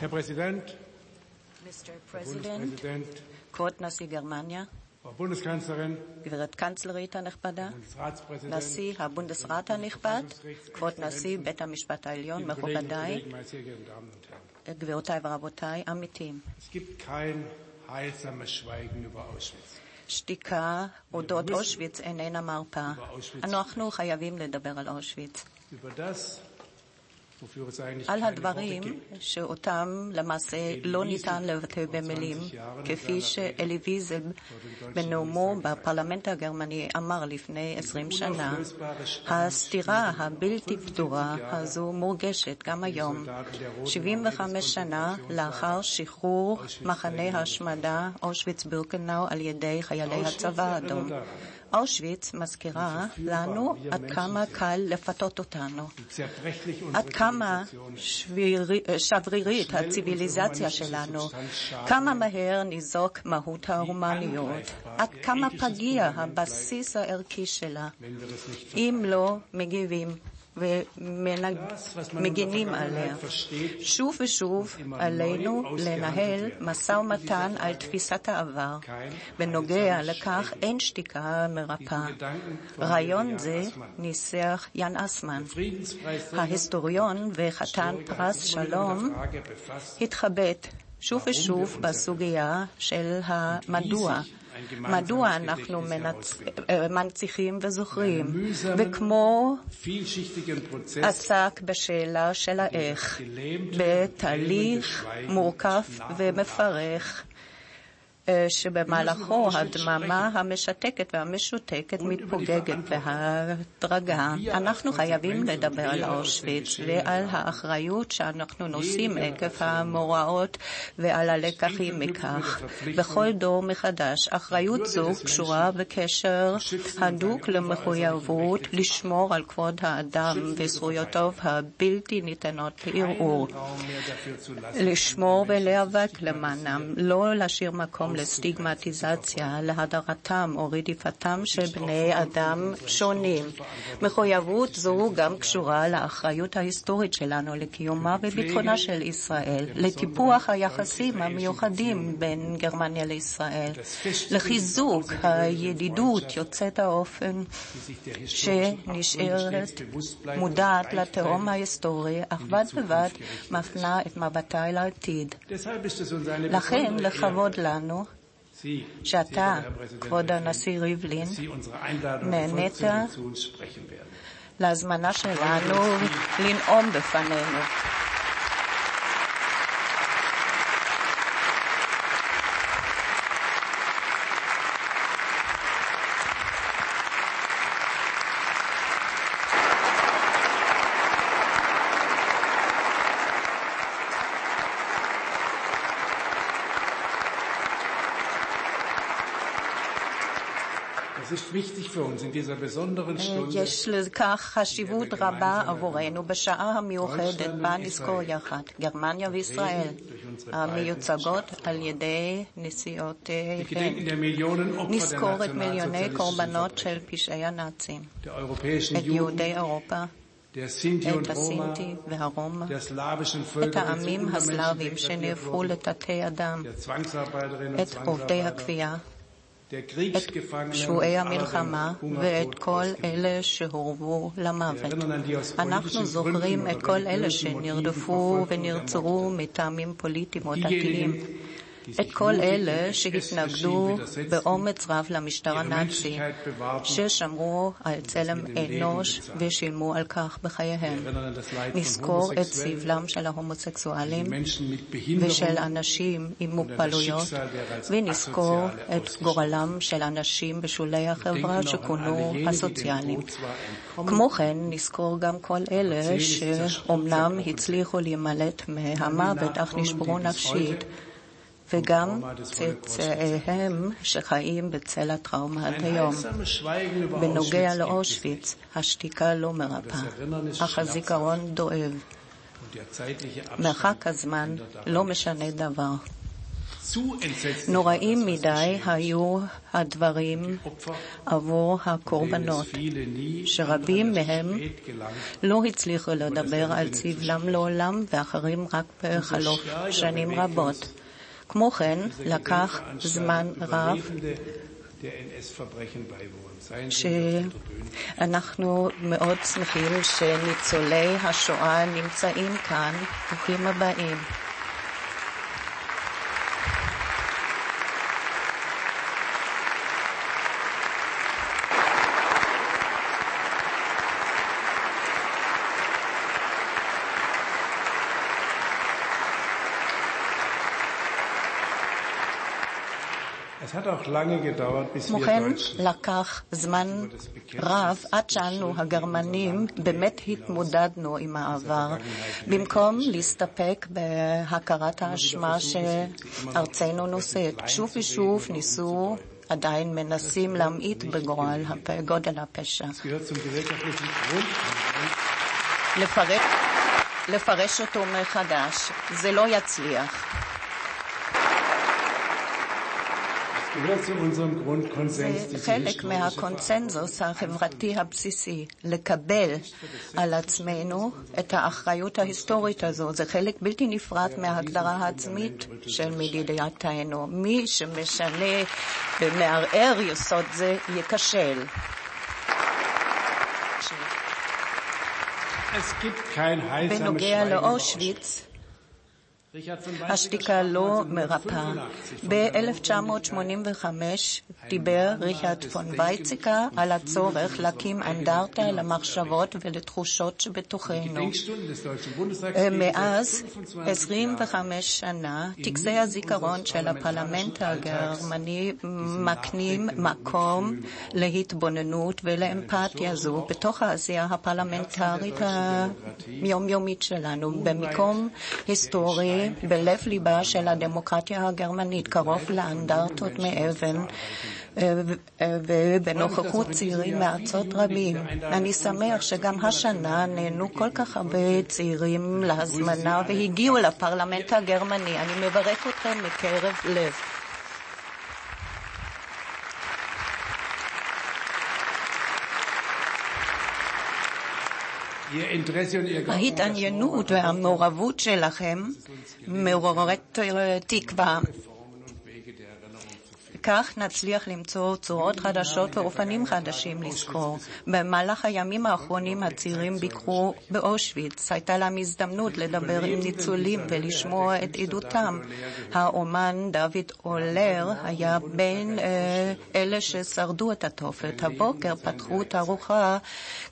Herr Präsident, Mr. President, כבוד נשיא גרמניה, Frau Bundeskanzlerin, גברת קנצלרית הנכבדה, נשיא הבונדסראט הנכבד, כבוד נשיא בית המשפט העליון, מכובדיי. גבירותיי ורבותיי, עמיתים. Es gibt kein heilsames Schweigen über Auschwitz. שתיקה אודות אושוויץ איננה מרפאה. אנחנו חייבים לדבר על אושוויץ. על הדברים. שאותם למעשה לא ניתן לבטא במילים, כפי שאלי ויזל בנאומו בפרלמנט הגרמני אמר לפני עשרים שנה, הסתירה הבלתי פתורה הזו מורגשת גם היום, 75 שנה לאחר שחרור מחנה ההשמדה אושוויץ-בירקנאו על ידי חיילי הצבא האדום. אושוויץ מזכירה לנו עד כמה קל לפתות אותנו. עד כמה. שבירי- שברירית הציוויליזציה שלנו, כמה מהר ניזוק מהות ההומניות, עד כמה פגיע הבסיס הערכי שלה, אם לא מגיבים ומגינים עליה. שוב ושוב עלינו לנהל משא ומתן על תפיסת העבר. בנוגע לכך אין שתיקה מרפאה. רעיון זה ניסח יאן אסמן. ההיסטוריון וחתן פרס שלום התחבט שוב ושוב בסוגיה של המדוע. מדוע אנחנו מנצ... אה, מנציחים וזוכרים, וכמו עסק בשאלה של האיך, בתהליך מורכב ומפרך, אה, שבמהלכו הדממה המשתקת והמשותקת מתפוגגת בהדרגה. אנחנו חייבים לדבר על אושוויץ ועל האחריות שאנחנו נושאים עקב המאורעות ועל הלקחים מכך. בכל דור מחדש, אחריות זו קשורה בקשר הדוק למחויבות לשמור על כבוד האדם וזכויותיו הבלתי ניתנות לערעור. לשמור ולהיאבק למענם, לא להשאיר מקום לסטיגמטיזציה, להדרתם או רדיפתם של בני אדם שונים. מחויבות זו גם קשורה לאחריות ההיסטורית שלנו לקיומה וביטחונה של ישראל, לטיפוח היחסים המיוחדים בין גרמניה לישראל, לחיזוק הידידות יוצאת האופן שנשארת מודעת לתהום ההיסטורי, אך בד בבד מפנה את מבטה אל העתיד. לכן לכבוד לנו שאתה, כבוד הנשיא ריבלין, werden. להזמנה שלנו לנאום בפנינו. יש לכך חשיבות רבה עבורנו בשעה המיוחדת בה נזכור יחד, גרמניה וישראל, המיוצגות על ידי נשיאותיהן. Der נזכור את מיליוני קורבנות של פשעי הנאצים, את Juden, יהודי אירופה, את הסינטי והרומא, את העמים degradiert שנהפכו wurden, לתתי אדם, der Zwangsarbeiterinnen und את עובדי הכפייה, את aller המלחמה ואת כל. אלה שהורבו למוות. אנחנו זוכרים את כל אלה שנרדפו ונרצחו ermordet. מטעמים פוליטיים או דתיים. את כל אלה שהתנגדו באומץ רב למשטר הנאצי, ששמרו על צלם אנוש. ושילמו על כך בחייהם. נזכור את סבלם של ההומוסקסואלים ושל אנשים עם מוגבלויות, ונזכור את גורלם של אנשים בשולי החברה שכונו הסוציאליים. כמו כן, נזכור גם כל אלה שאומנם הצליחו להימלט מהמוות אך נשברו נפשית, וגם צאצאיהם שחיים בצל הטראומה עד היום. בנוגע לאושוויץ, השתיקה לא מרפאה, אך הזיכרון דואב. מרחק הזמן לא משנה דבר. נוראים מדי היו הדברים עבור הקורבנות, שרבים מהם לא הצליחו לדבר על סבלם לעולם ואחרים רק בחלוף שנים רבות. כמו כן, לקח זמן רב שאנחנו מאוד שמחים שניצולי השואה נמצאים כאן. ברוכים הבאים. כמו כן, לקח זמן רב עד שאנו הגרמנים באמת התמודדנו עם העבר, במקום להסתפק בהכרת האשמה שארצנו נושאת. שוב ושוב ניסו, עדיין מנסים להמעיט בגורל גודל הפשע. לפרק, לפרש אותו מחדש, זה לא יצליח. זה חלק מהקונצנזוס החברתי הבסיסי, לקבל על עצמנו את האחריות ההיסטורית הזו. זה חלק בלתי נפרד מההגדרה העצמית של מדינתנו. מי שמשנה ומערער יסוד זה ייכשל. בנוגע לאושוויץ, השתיקה לא מרפאה. 1985 von ב-1985 דיבר ריכרד פון וייציקה על הצורך להקים אנדרטה למחשבות ולתחושות שבתוכנו. מאז seit 25 Jahren 25 שנה, טקסי הזיכרון של הפרלמנט הגרמני מקנים מקום להתבוננות ולאמפתיה זו בתוך העשייה הפרלמנטרית היומיומית שלנו, במקום היסטורי בלב ליבה של הדמוקרטיה הגרמנית, קרוב לאנדרטות מאבן. ובנוכחות צעירים מארצות רבים. אני שמח שגם השנה נהנו כל כך הרבה צעירים להזמנה והגיעו לפרלמנט הגרמני. אני מברך אתכם מקרב לב. ההתעניינות והמעורבות שלכם מעוררת תקווה. כך נצליח למצוא צורות חדשות ואופנים חדשים לזכור. במהלך הימים האחרונים הצעירים ביקרו באושוויץ. הייתה להם הזדמנות לדבר עם ניצולים ולשמוע את עדותם. האומן דוד אולר היה בין אה, אלה ששרדו את התופת. הבוקר פתחו תערוכה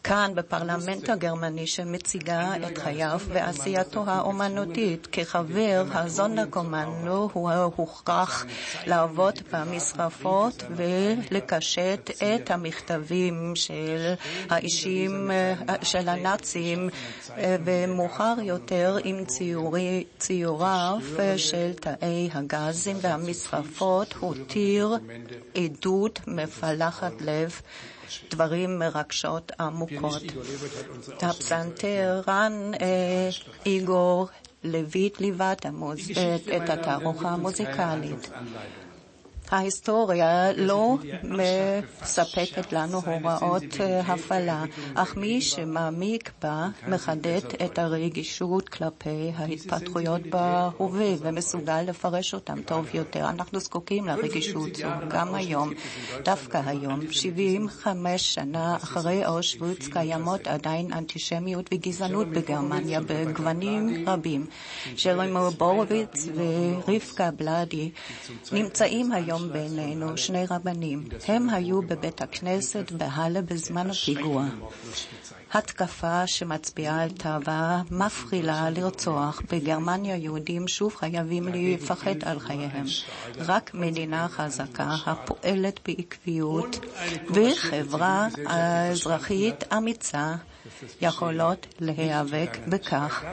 כאן בפרלמנט הגרמני שמציגה את חייו ועשייתו האומנותית. כחבר הזונדרקומנדו הוא הוכרח לעבוד במשרפות ולקשט את המכתבים של האישים של הנאצים ומאוחר יותר עם ציורי, ציוריו של תאי הגזים והמשרפות הותיר עדות מפלחת לב דברים מרגשות עמוקות. הפסנתרן איגור לויט ליווה את התערוכה המוזיקלית. ההיסטוריה לא מספקת לנו הוראות הפעלה, אך מי שמעמיק בה מחדד את הרגישות כלפי ההתפתחויות בהווה ומסוגל לפרש אותם טוב יותר. אנחנו זקוקים לרגישות זו גם היום. דווקא היום, 75 שנה אחרי אושוויץ, קיימות עדיין אנטישמיות וגזענות בגרמניה בגוונים רבים. ג'רמי בורוביץ ורבקה בלאדי נמצאים היום היום בינינו שני רבנים. הם היו בבית הכנסת בהלה בזמן הפיגוע. התקפה שמצביעה על תאווה מפחילה לרצוח. בגרמניה יהודים שוב חייבים לפחד על חייהם. רק מדינה חזקה הפועלת בעקביות וחברה אזרחית אמיצה יכולות להיאבק בכך.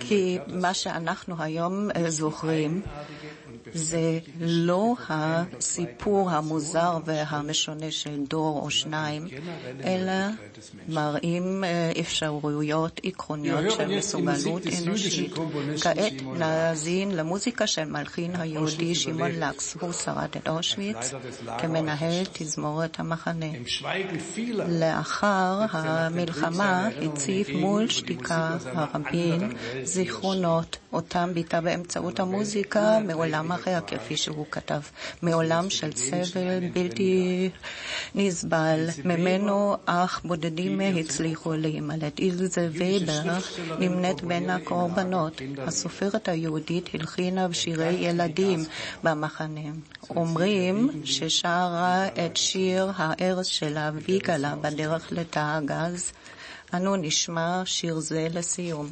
כי מה שאנחנו היום זוכרים זה לא הסיפור המוזר והמשונה של דור או שניים, אלא מראים אפשרויות עקרוניות של מסוגלות אנושית. כעת נאזין למוזיקה של מלחין היהודי שמעון לקס. הוא שרד את אושוויץ כמנהל תזמורת המחנה. לאחר המלחמה הציף מול שתיקה הרבים זיכרונות, אותם ביטא באמצעות המוזיקה מעולם אחר, כפי שהוא כתב, מעולם של סבל בלתי נסבל, ממנו אך בודדים הצליחו להימלט. אילזה וייבר נמנית בין הקורבנות. הסופרת היהודית הלחינה שירי ילדים במחנה. אומרים ששרה את שיר הארץ שלה ויגאלה בדרך לתא הגז. אנו נשמע שיר זה לסיום.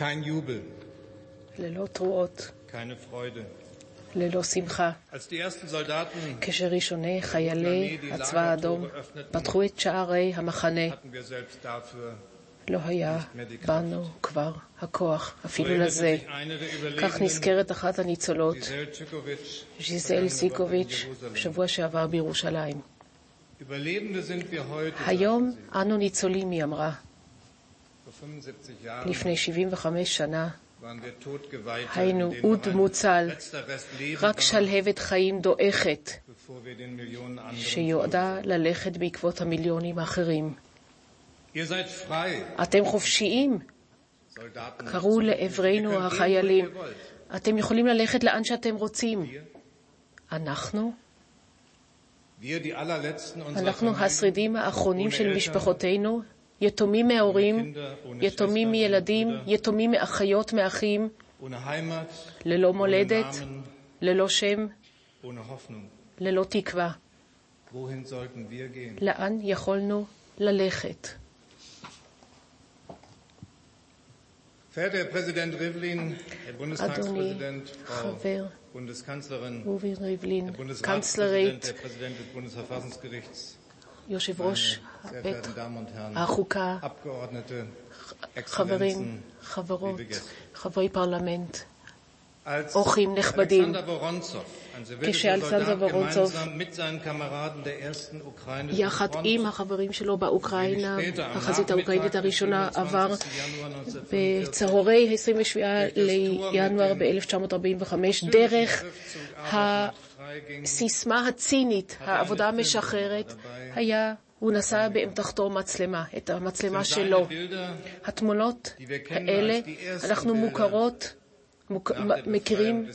Kein Jubel, ללא תרועות, keine Freude. ללא שמחה. Als die ersten Soldaten כשראשוני חיילי הצבא האדום פתחו את שערי המחנה, לא היה בנו כבר הכוח, אפילו לזה. כך נזכרת אחת הניצולות, ז'יזל סיקוביץ', בשבוע שעבר בירושלים. היום אנו ניצולים, היא אמרה. Vor 75 Jahren לפני 75 שנה היינו אוד מוצל, רק שלהבת חיים דועכת, שיועדה ללכת בעקבות המיליונים האחרים. אתם חופשיים. קראו לעברנו החיילים. אתם יכולים ללכת לאן שאתם רוצים. אנחנו, אנחנו השרידים האחרונים של משפחותינו, יתומים מההורים, יתומים מילדים, יתומים מאחיות, מאחים, ללא מולדת, ללא שם, ללא תקווה. לאן יכולנו ללכת? אדוני, חבר רובי ריבלין, קנצלרית יושב ראש בית החוקה, חברים, חברות, חברי פרלמנט, אורחים נכבדים, כשאלסנדר וורונצוב, יחד עם החברים שלו באוקראינה, החזית האוקראינית הראשונה עבר בצהרי 27 בינואר 1945, דרך ה... הסיסמה הצינית, העבודה המשחררת, היה, הוא נשא באמתחתו מצלמה, את המצלמה שלו. התמונות האלה, אנחנו מוכרות, מוכ... מכירים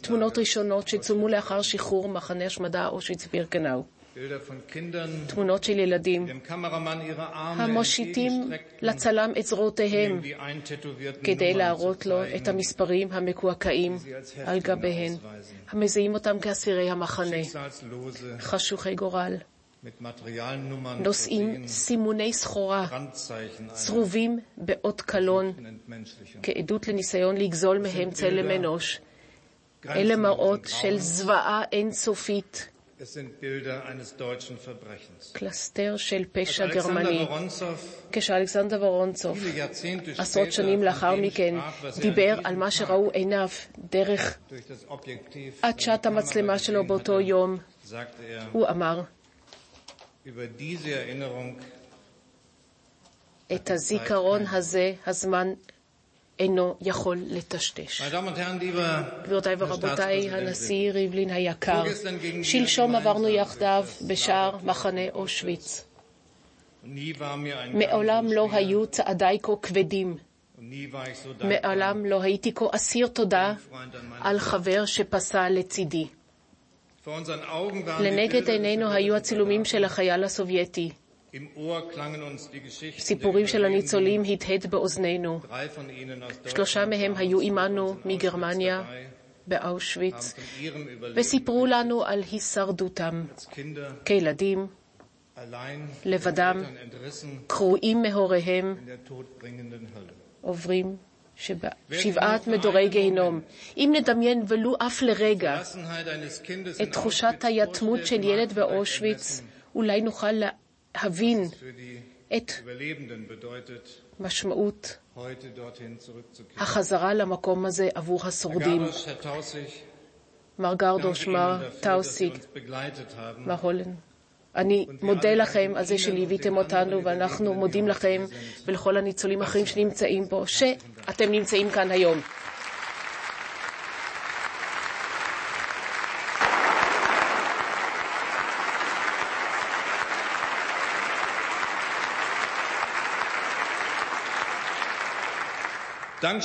כתמונות ראשונות שצולמו לאחר שחרור מחנה השמדה אושוויץ-בירקנאו. תמונות של ילדים. המושיטים לצלם את זרועותיהם כדי להראות לו את המספרים המקועקעים על גביהן, המזהים אותם כאסירי המחנה, חשוכי גורל, נושאים סימוני סחורה צרובים באות קלון. כעדות לניסיון לגזול מהם צלם אנוש. אלה מראות של זוועה אינסופית, Es sind Bilder eines deutschen Verbrechens. קלסתר של פשע גרמני. כשאלכסנדר וורונצוב, עשרות שנים לאחר מכן, er דיבר על מה שראו עיניו דרך עדשת המצלמה שלו באותו יום. sagte er, הוא אמר, über diese Erinnerung את הזיכרון הזה, הזמן אינו יכול לטשטש. גבירותיי ורבותיי, הנשיא ריבלין היקר, שלשום עברנו יחדיו בשער מחנה אושוויץ. מעולם לא היו צעדיי כה כבדים. מעולם לא הייתי כה אסיר תודה על חבר שפסע לצידי. לנגד עינינו היו הצילומים של החייל הסובייטי. סיפורים של. הניצולים הדהד באוזנינו. שלושה מהם היו עמנו מגרמניה, באושוויץ, וסיפרו לנו על הישרדותם כילדים, לבדם, קרועים מהוריהם, עוברים שבעת מדורי גיהינום. אם נדמיין ולו אף לרגע את תחושת היתמות של ילד באושוויץ, אולי נוכל להבין את משמעות החזרה למקום הזה עבור השורדים. מר גרדוש, מר טאוסיג, מר הולן. אני מודה לכם על זה שליוויתם אותנו, ואנחנו מודים לכם ולכל הניצולים האחרים שנמצאים פה, שאתם נמצאים כאן היום. גם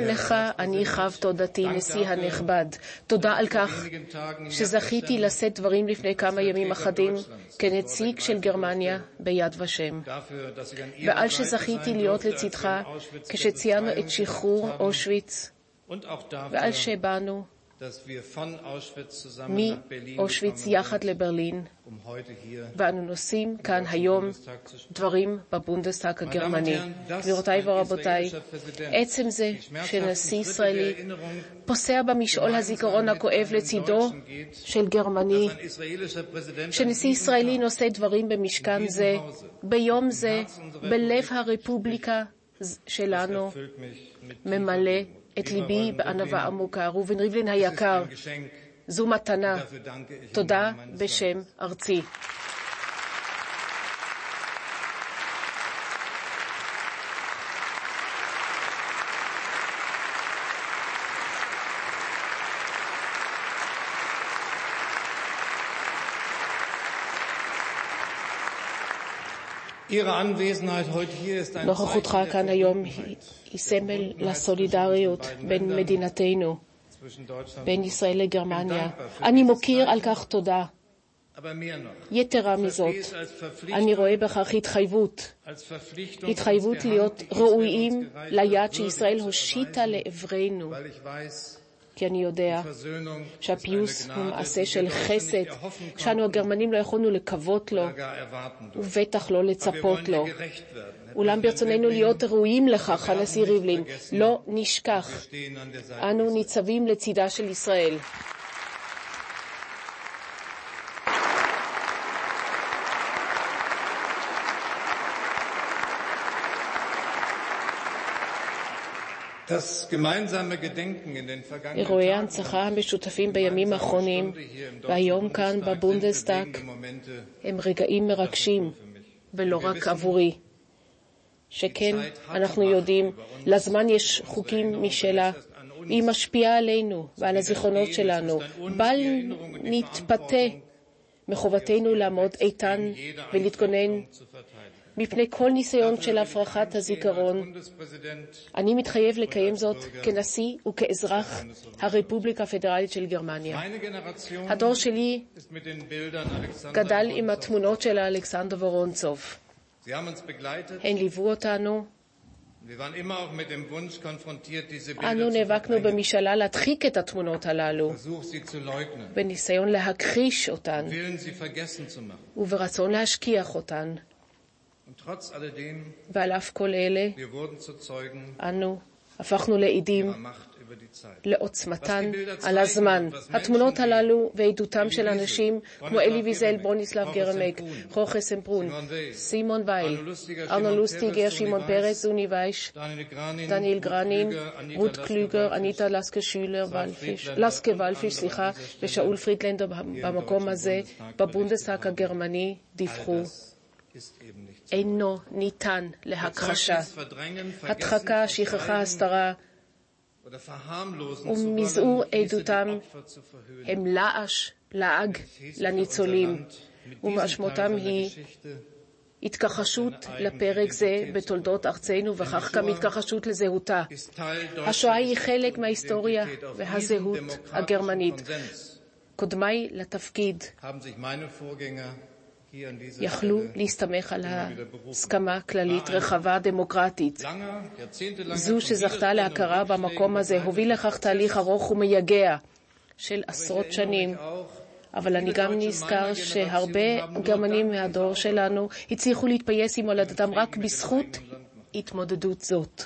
לך אני חב תודתי, נשיא הנכבד. תודה על כך שזכיתי לשאת דברים לפני כמה ימים אחדים כנציג של גרמניה ביד ושם, ועל שזכיתי להיות לצדך כשציינו את שחרור אושוויץ, ועל שבאנו מאושוויץ יחד לברלין, ואנו נושאים כאן היום דברים בבונדסטאג הגרמני. גבירותיי ורבותיי, עצם זה שנשיא ישראלי פוסע במשעול הזיכרון הכואב לצידו של גרמני, שנשיא ישראלי נושא דברים במשכן זה, ביום זה, בלב הרפובליקה שלנו, ממלא את ליבי בענווה עמוקה. ראובן ריבלין היקר, זו מתנה. תודה בשם ארצי. נוכחותך כאן היום היא סמל לסולידריות בין מדינתנו, בין ישראל לגרמניה. אני מוקיר על כך תודה. יתרה מזאת, אני רואה בכך התחייבות, התחייבות להיות ראויים ליד שישראל הושיטה לעברנו. כי אני יודע שהפיוס הוא מעשה של חסד, שאנו הגרמנים לא יכולנו לקוות לו, ובטח לא לצפות לו. אולם ברצוננו להיות ראויים לכך, הנשיא ריבלין, לא נשכח. אנו ניצבים לצידה של ישראל. אירועי ההנצחה המשותפים בימים האחרונים והיום כאן בבונדסטאג הם רגעים מרגשים, ולא רק עבורי. שכן, אנחנו יודעים, לזמן יש חוקים משלה, והיא משפיעה עלינו ועל הזיכרונות שלנו. בל נתפתה מחובתנו לעמוד איתן ולהתגונן מפני כל ניסיון של הפרחת הזיכרון. אני מתחייב לקיים זאת כנשיא וכאזרח הרפובליקה הפדרלית של גרמניה. הדור שלי גדל עם התמונות של אלכסנדר וורונצוב. הן ליוו אותנו. אנו נאבקנו במשאלה להדחיק את התמונות הללו, בניסיון להכחיש אותן וברצון להשכיח אותן. ועל אף כל אלה, אנו הפכנו לעדים לעוצמתן על הזמן. התמונות הללו ועדותם של אנשים כמו אלי ויזל, ברוניסלב גרמק, חורחה סמפרון, סימון וייל, ארנו לוסטיגר, שמעון פרץ, זוני וייש, דניאל גרנין, רות קלוגר, אניטה לסקר ולפיש, סליחה, ושאול פרידלנדר במקום הזה, בבונדסטאג הגרמני, דיווחו. אינו ניתן להכחשה. הדחקה, שכחה, הסתרה ומזעור עדותם הם לעש, לעג לניצולים, ומשמעותם היא התכחשות לפרק זה בתולדות ארצנו, וכך גם התכחשות לזהותה. השואה היא חלק מההיסטוריה והזהות הגרמנית. קודמיי לתפקיד יכלו להסתמך על הסכמה כללית רחבה דמוקרטית. זו שזכתה להכרה במקום הזה הוביל לכך תהליך ארוך ומייגע של עשרות שנים, אבל אני גם נזכר שהרבה גרמנים מהדור שלנו הצליחו להתפייס עם מולדתם רק בזכות התמודדות זאת.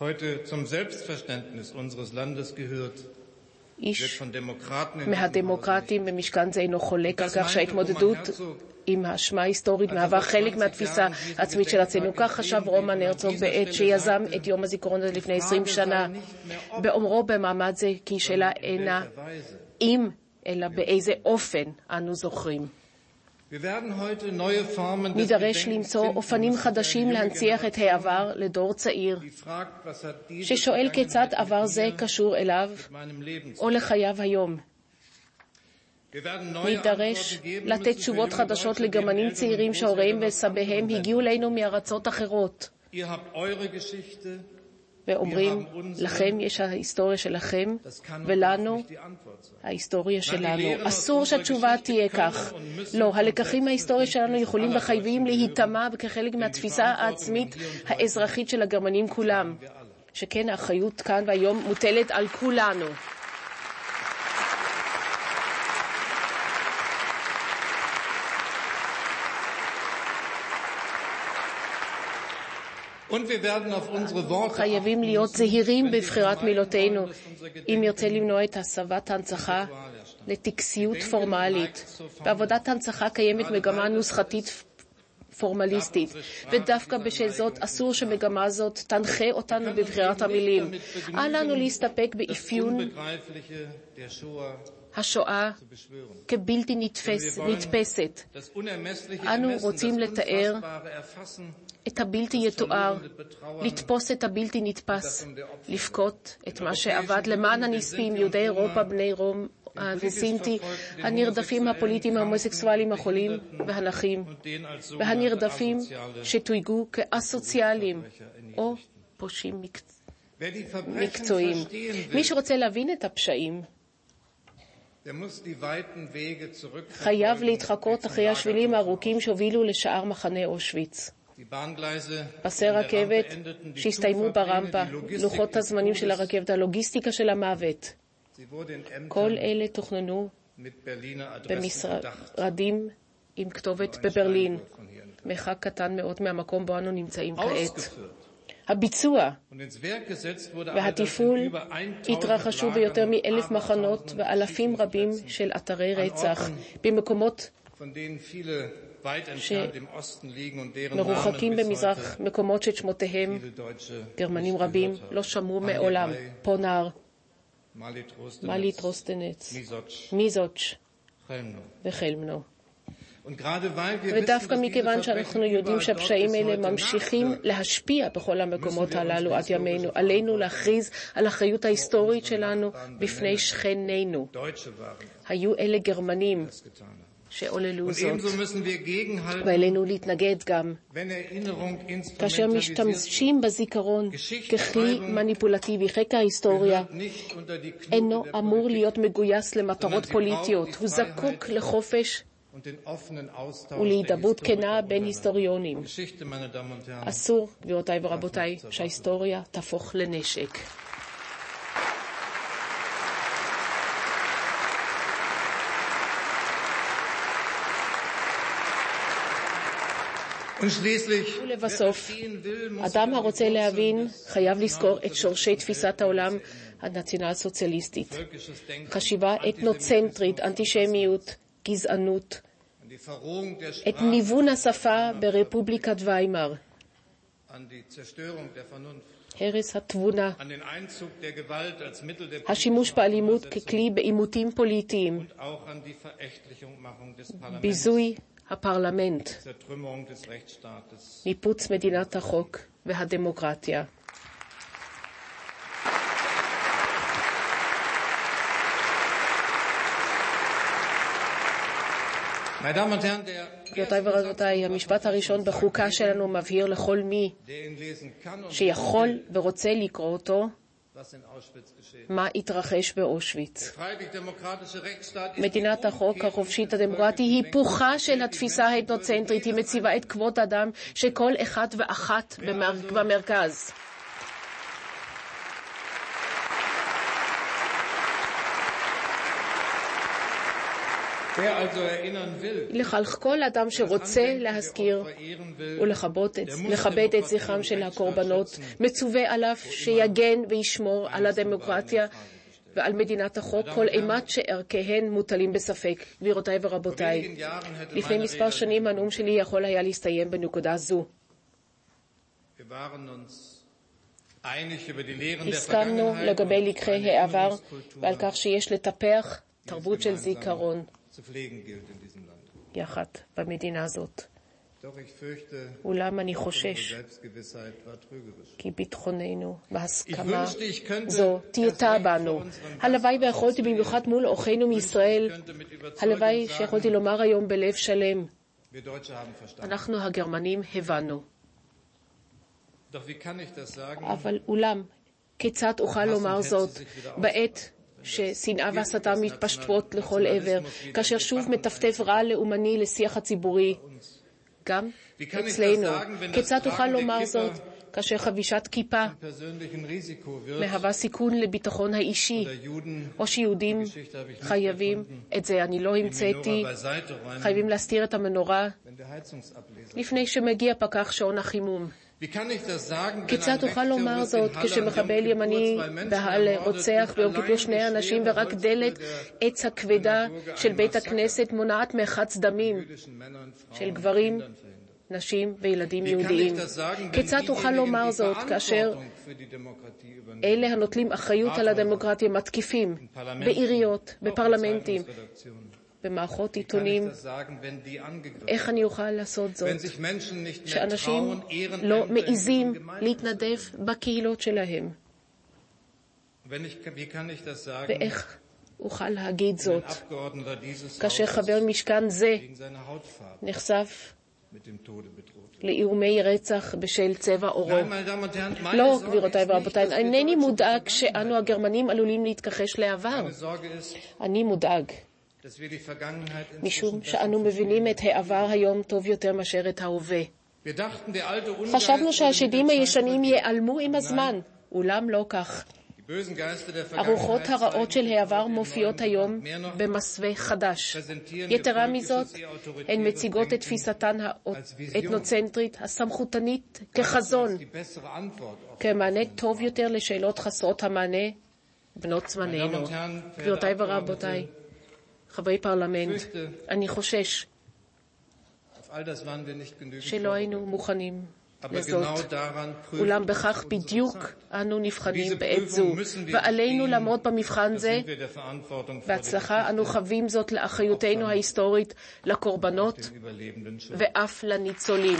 Heute zum Selbstverständnis unseres Landes gehört, איש מהדמוקרטים במשכן זה אינו חולק על כך שההתמודדות עם האשמה ההיסטורית מהווה חלק מהתפיסה העצמית של עצמנו. כך חשב רומן הרצוג בעת שיזם את יום הזיכרון הזה לפני עשרים שנה, באומרו במעמד זה כי שאלה אינה אם, אלא באיזה אופן אנו זוכרים. נידרש למצוא אופנים חדשים להנציח את העבר לדור צעיר, ששואל כיצד עבר זה קשור אליו או לחייו היום. נידרש לתת תשובות חדשות לגרמנים צעירים שהוריהם וסביהם הגיעו אלינו מארצות אחרות. ואומרים, לכם יש ההיסטוריה שלכם, ולנו ההיסטוריה שלנו. אסור שהתשובה תהיה כך. לא, הלקחים מההיסטוריה שלנו יכולים וחייבים להיטמע כחלק מהתפיסה העצמית האזרחית של הגרמנים כולם. שכן האחריות כאן והיום מוטלת על כולנו. חייבים להיות זהירים בבחירת מילותינו, אם נרצה למנוע את הסבת ההנצחה לטקסיות פורמלית. בעבודת הנצחה קיימת מגמה נוסחתית פורמליסטית, ודווקא בשל זאת אסור שמגמה זאת תנחה אותנו בבחירת המילים. אל לנו להסתפק באפיון השואה כבלתי נתפס, נתפסת. אנו רוצים לתאר את הבלתי יתואר, לתפוס את הבלתי נתפס, לבכות את מה שעבד למען הנספים, יהודי אירופה, בני רום, הסינטי, הנרדפים הפוליטיים ההומוסקסואלים החולים והנכים, והנרדפים שתויגו כאסוציאליים או פושעים מקצועיים. מי שרוצה להבין את הפשעים, חייב להתחקות אחרי השבילים הארוכים שהובילו לשער מחנה אושוויץ. פסי רכבת שהסתיימו ברמפה, לוחות הזמנים של הרכבת, הלוגיסטיקה של המוות. כל אלה תוכננו במשרדים עם כתובת בברלין, מרחק קטן מאוד מהמקום בו אנו נמצאים כעת. הביצוע והתפעול התרחשו ביותר מאלף מחנות ואלפים רבים של אתרי רצח. במקומות שמרוחקים במזרח, מקומות שאת שמותיהם גרמנים רבים לא שמעו מעולם. פונר, מאלי טרוסטנץ, מיזוץ' וחלמנו. ודווקא מכיוון שאנחנו יודעים שהפשעים האלה ממשיכים להשפיע בכל המקומות הללו עד ימינו, עלינו להכריז על האחריות ההיסטורית שלנו בפני שכנינו. היו אלה גרמנים שעוללו זאת, ועלינו להתנגד גם. כאשר משתמשים בזיכרון ככלי מניפולטיבי, חקר ההיסטוריה אינו אמור להיות מגויס למטרות פוליטיות, הוא זקוק לחופש ולהידברות כנה בין היסטוריונים. אסור, גבירותיי ורבותיי, שההיסטוריה תהפוך לנשק. ולבסוף, אדם הרוצה להבין חייב לזכור את שורשי תפיסת העולם הנציונל-סוציאליסטית. חשיבה אתנוצנטרית, אנטישמיות, גזענות, את ניוון השפה ברפובליקת ויימאר, הרס התבונה, השימוש באלימות ככלי בעימותים פוליטיים, ביזוי הפרלמנט, ניפוץ מדינת החוק והדמוקרטיה. גבירותיי ורבותיי, המשפט הראשון בחוקה שלנו מבהיר לכל מי שיכול ורוצה לקרוא אותו מה התרחש באושוויץ. מדינת החוק החופשית הדמוקרטית היא היפוכה של התפיסה ההתנוצנטרית, היא מציבה את כבוד האדם של כל אחד ואחת Wer לכך כל אדם שרוצה להזכיר ולכבד את, זכרם של הקורבנות, מצווה עליו שיגן וישמור על הדמוקרטיה ועל מדינת החוק, כל אימת שערכיהן מוטלים בספק. גבירותיי ורבותיי, לפני מספר שנים הנאום שלי יכול היה להסתיים בנקודה זו. הסכמנו לגבי לקחי העבר ועל כך שיש לטפח תרבות של זיכרון יחד במדינה הזאת. Doch ich fürchte, אולם אני חושש. כי ביטחוננו Ich בהסכמה wünschte, ich könnte זו recht בנו. הלוואי ויכולתי. במיוחד מול אורחינו מישראל, הלוואי שיכולתי לומר היום בלב שלם, wir Deutsche haben verstanden. אנחנו הגרמנים הבנו. Doch wie kann ich das sagen? אבל אולם, כיצד אוכל לומר זאת בעת ששנאה והסתה מתפשטות לכל עבר, כאשר שוב מטפטף רע לאומני לשיח הציבורי, גם אצלנו. כיצד אוכל לומר זאת כאשר חבישת כיפה? מהווה סיכון לביטחון האישי, או שיהודים חייבים, את זה אני לא המצאתי, חייבים להסתיר את המנורה לפני שמגיע פקח שעון החימום. כיצד אוכל לומר זאת כשמחבל ימני Kippur zwei Menschen בהל ermordet רוצח ביום כיפור שני אנשים ורק דלת עץ הכבדה של בית הכנסת מונעת מרחץ דמים של גברים? נשים וילדים יהודיים. כיצד אוכל לומר זאת כאשר אלה הנוטלים אחריות על הדמוקרטיה מתקיפים בעיריות, בפרלמנטים? במערכות עיתונים, איך אני אוכל לעשות זאת כשאנשים לא מעיזים להתנדב בקהילות שלהם? ואיך אוכל להגיד זאת כאשר חבר משכן זה נחשף לאיומי רצח בשל צבע עורו? לא, גבירותיי ורבותיי, אינני מודאג שאנו הגרמנים עלולים להתכחש לעבר. אני מודאג. משום שאנו מבינים את העבר היום טוב יותר מאשר את ההווה. חשבנו שהשדים הישנים. ייעלמו עם הזמן, אולם לא כך. הרוחות הרעות של העבר מופיעות היום במסווה חדש. יתרה מזאת, הן מציגות את תפיסתן. האתנוצנטרית, הסמכותנית, כחזון, כמענה טוב יותר לשאלות חסרות המענה בנות זמננו. גבירותיי ורבותיי, חברי פרלמנט, אני חושש שלא היינו מוכנים לזאת, אולם בכך בדיוק אנו נבחנים בעת זו, ועלינו לעמוד במבחן זה. בהצלחה. אנו חווים זאת לאחריותנו ההיסטורית, לקורבנות ואף לניצולים.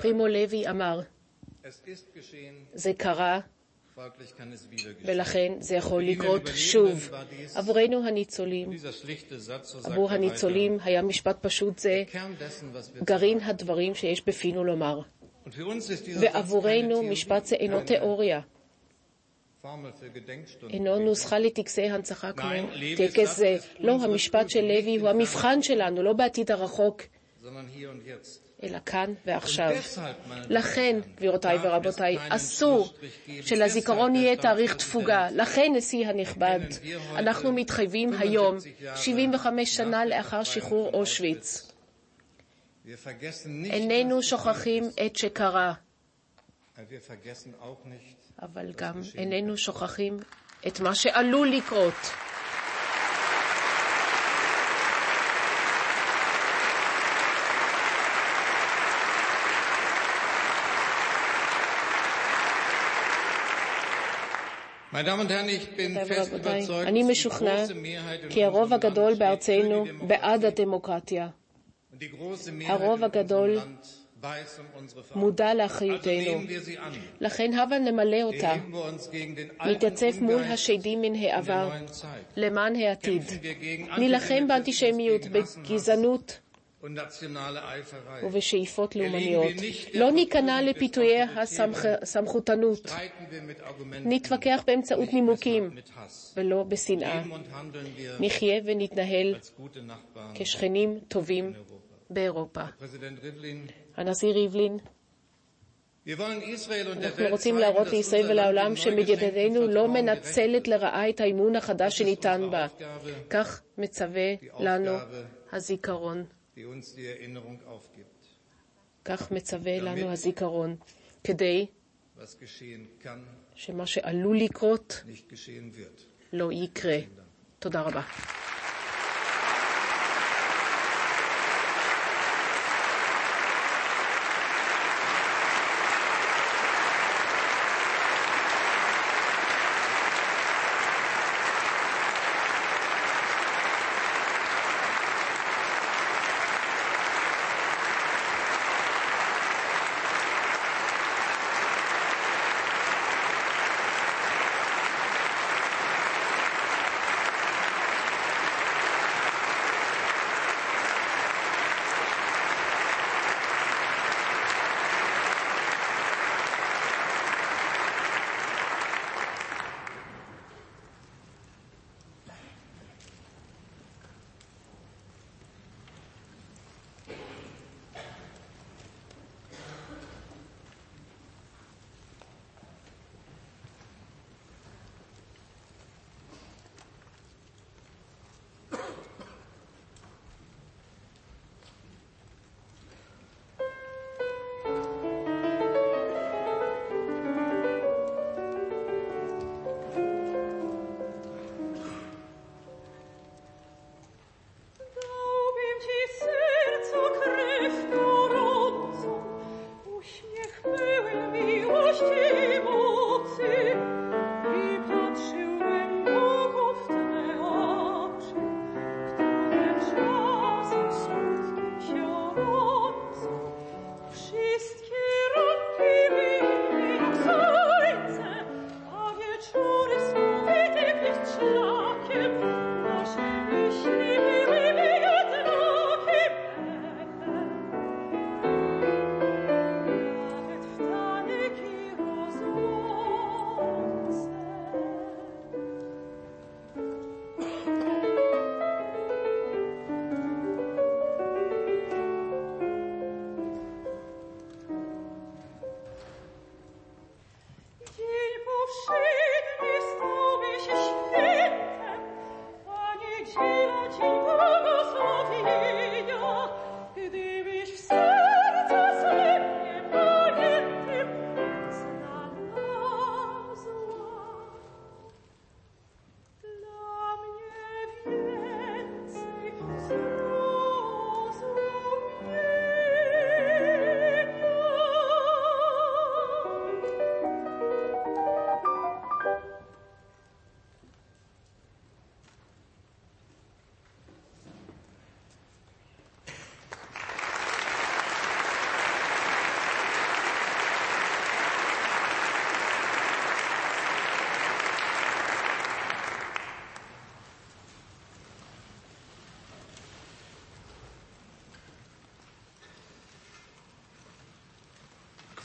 פרימו לוי אמר, זה קרה. ולכן זה יכול לקרות שוב. עבורנו הניצולים, עבור הניצולים היה משפט פשוט זה, גרעין הדברים שיש בפינו לומר. ועבורנו משפט זה אינו תיאוריה. אינו נוסחה לטקסי הנצחה כמו טקס זה. לא, המשפט של לוי הוא המבחן שלנו, לא בעתיד הרחוק, אלא כאן ועכשיו. לכן, גבירותיי ורבותיי, אסור. שלזיכרון יהיה תאריך תפוגה. לכן, נשיא הנכבד, אנחנו מתחייבים היום, 75 שנה לאחר שחרור אושוויץ. איננו שוכחים את שקרה, אבל גם איננו שוכחים את מה שעלול לקרות. רבותיי אני משוכנע כי הרוב הגדול בארצנו. בעד הדמוקרטיה. הרוב הגדול מודע לאחריותנו. לכן הבה נמלא אותה. נתייצב מול השדים מן העבר, למען העתיד. נילחם באנטישמיות, בגזענות, ובשאיפות לאומניות. לא ניכנע לפיתויי הסמכותנות. נתווכח באמצעות נימוקים ולא בשנאה. נחיה ונתנהל כשכנים טובים באירופה. הנשיא ריבלין, אנחנו רוצים להראות לישראל ולעולם שמדינתנו לא מנצלת לרעה את האמון החדש שניתן בה. כך מצווה לנו הזיכרון. כך מצווה לנו הזיכרון, כדי שמה שעלול לקרות לא יקרה. תודה רבה.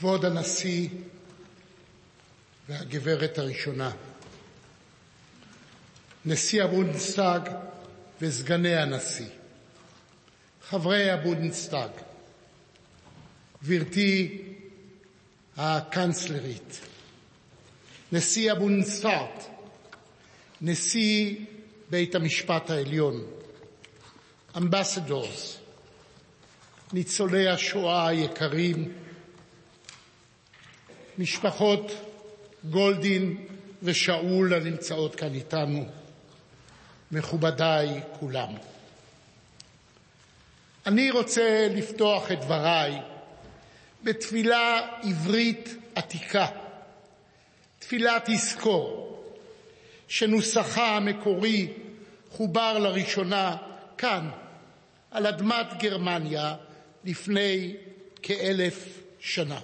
כבוד הנשיא והגברת הראשונה, נשיא הבונדסטאג וסגני הנשיא, חברי הבונדסטאג, גברתי הקנצלרית, נשיא הבונדסראט, נשיא בית המשפט העליון, ambassadors, ניצולי השואה היקרים, משפחות גולדין ושאול הנמצאות כאן איתנו, מכובדיי כולם. אני רוצה לפתוח את דבריי בתפילה עברית עתיקה, תפילת יזכור, שנוסחה המקורי חובר לראשונה כאן, על אדמת גרמניה, לפני כאלף שנה.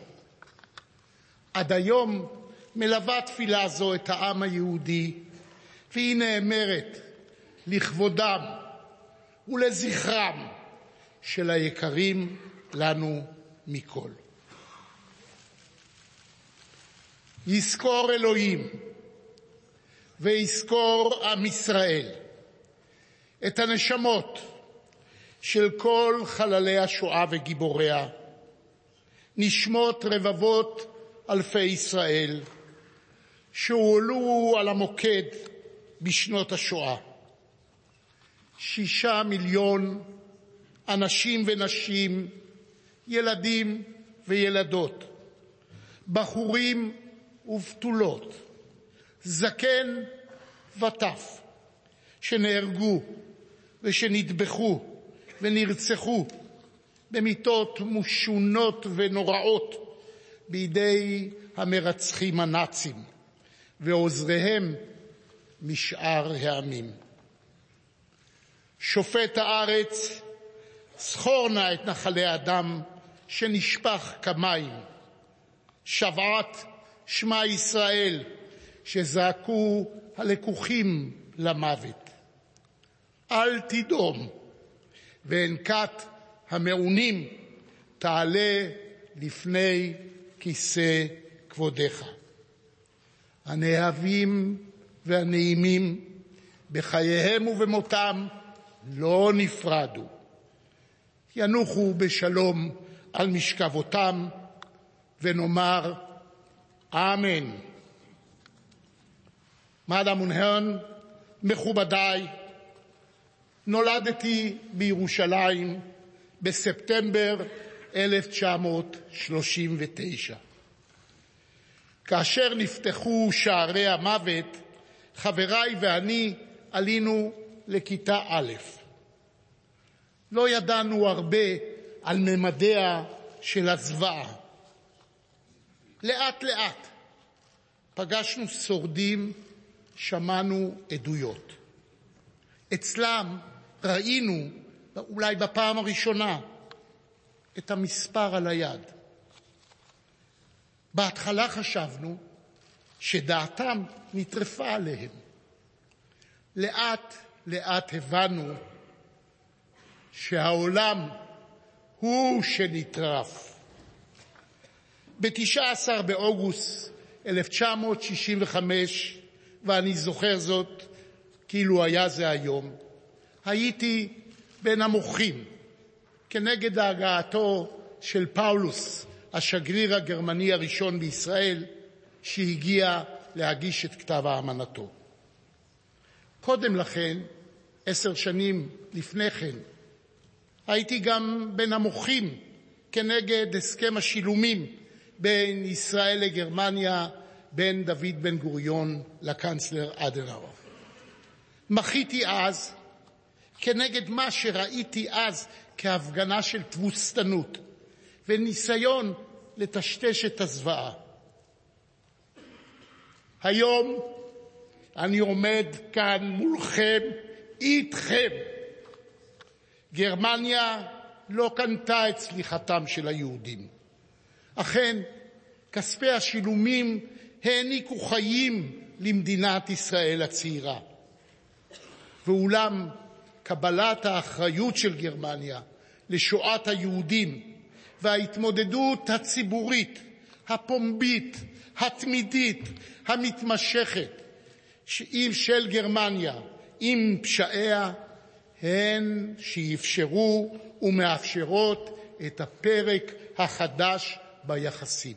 עד היום מלווה תפילה זו את העם היהודי, והיא נאמרת לכבודם ולזכרם של היקרים לנו מכל. יזכור אלוהים ויזכור עם ישראל את הנשמות של כל חללי השואה וגיבוריה, נשמות רבבות אלפי ישראל שהועלו על המוקד בשנות השואה. שישה מיליון אנשים ונשים, ילדים וילדות, בחורים ובתולות, זקן וטף, שנהרגו ושנטבחו ונרצחו במיתות משונות ונוראות בידי המרצחים הנאצים ועוזריהם משאר העמים. שופט הארץ, זכור נא את נחלי הדם שנשפך כמים, שבת שמע ישראל שזעקו הלקוחים למוות. אל תדום, ואין כת המעונים תעלה לפני כיסא כבודך. הנאהבים והנעימים בחייהם ובמותם לא נפרדו. ינוחו בשלום על משכבותם, ונאמר אמן. מאדם und מכובדיי, נולדתי בירושלים בספטמבר 1939. כאשר נפתחו שערי המוות, חבריי ואני עלינו לכיתה א'. לא ידענו הרבה על ממדיה של הזוועה. לאט-לאט פגשנו שורדים, שמענו עדויות. אצלם ראינו, אולי בפעם הראשונה, את המספר על היד. בהתחלה חשבנו שדעתם נטרפה עליהם. לאט לאט הבנו שהעולם הוא שנטרף. ב-19 באוגוסט 1965, ואני זוכר זאת כאילו היה זה היום, הייתי בין המוחים כנגד הגעתו של פאולוס, השגריר הגרמני הראשון בישראל, שהגיע להגיש את כתב האמנתו. קודם לכן, עשר שנים לפני כן, הייתי גם בין המוחים כנגד הסכם השילומים בין ישראל לגרמניה, בין דוד בן-גוריון לקנצלר אדנאואר. מחיתי אז כנגד מה שראיתי אז כהפגנה של תבוסתנות וניסיון לטשטש את הזוועה. היום אני עומד כאן מולכם, איתכם. גרמניה לא קנתה את סליחתם של היהודים. אכן, כספי השילומים העניקו חיים למדינת ישראל הצעירה. ואולם, קבלת האחריות של גרמניה לשואת היהודים וההתמודדות הציבורית, הפומבית, התמידית, המתמשכת של גרמניה עם פשעיה הן שאפשרו ומאפשרות את הפרק החדש ביחסים.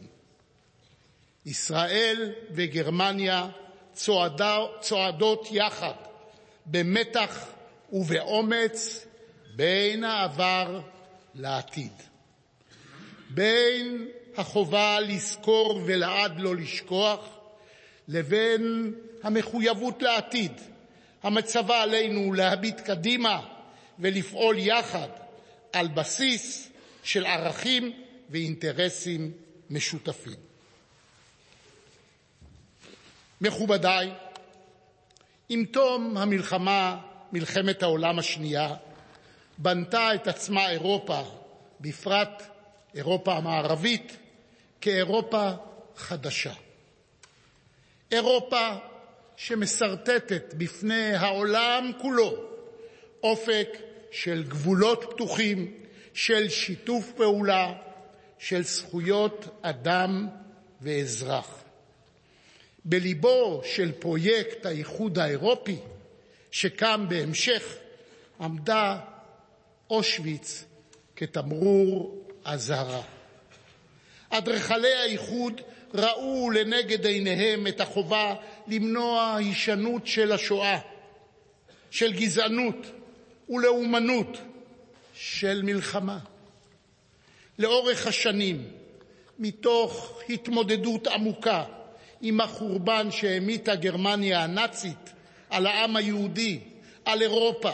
ישראל וגרמניה צועדות יחד במתח ובאומץ בין העבר לעתיד. בין החובה לזכור ולעד לא לשכוח, לבין המחויבות לעתיד, המצווה עלינו להביט קדימה ולפעול יחד על בסיס של ערכים ואינטרסים משותפים. מכובדיי, עם תום המלחמה, מלחמת העולם השנייה, בנתה את עצמה אירופה, בפרט אירופה המערבית, כאירופה חדשה. אירופה שמסרטטת בפני העולם כולו אופק של גבולות פתוחים, של שיתוף פעולה, של זכויות אדם ואזרח. בליבו של פרויקט האיחוד האירופי, שקם בהמשך, עמדה אושוויץ כתמרור אזהרה. אדריכלי האיחוד ראו לנגד עיניהם את החובה למנוע הישנות של השואה, של גזענות ולאומנות, של מלחמה. לאורך השנים, מתוך התמודדות עמוקה עם החורבן שהמיטה גרמניה הנאצית על העם היהודי, על אירופה,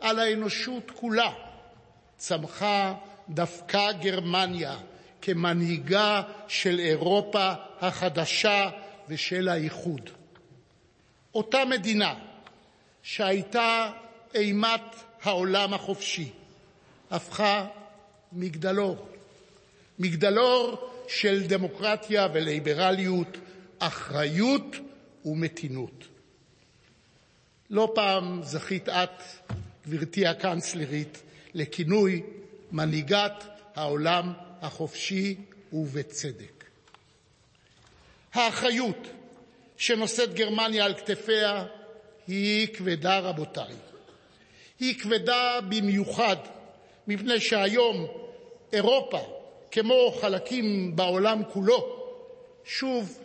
על האנושות כולה, צמחה דווקא גרמניה כמנהיגה של אירופה החדשה ושל האיחוד. אותה מדינה שהייתה אימת העולם החופשי הפכה מגדלור, מגדלור של דמוקרטיה וליברליות, אחריות ומתינות. לא פעם זכית את, גברתי הקנצלרית, לכינוי מנהיגת העולם החופשי ובצדק. האחריות שנושאת גרמניה על כתפיה היא כבדה, רבותיי. היא כבדה במיוחד מפני שהיום אירופה, כמו חלקים בעולם כולו, שוב,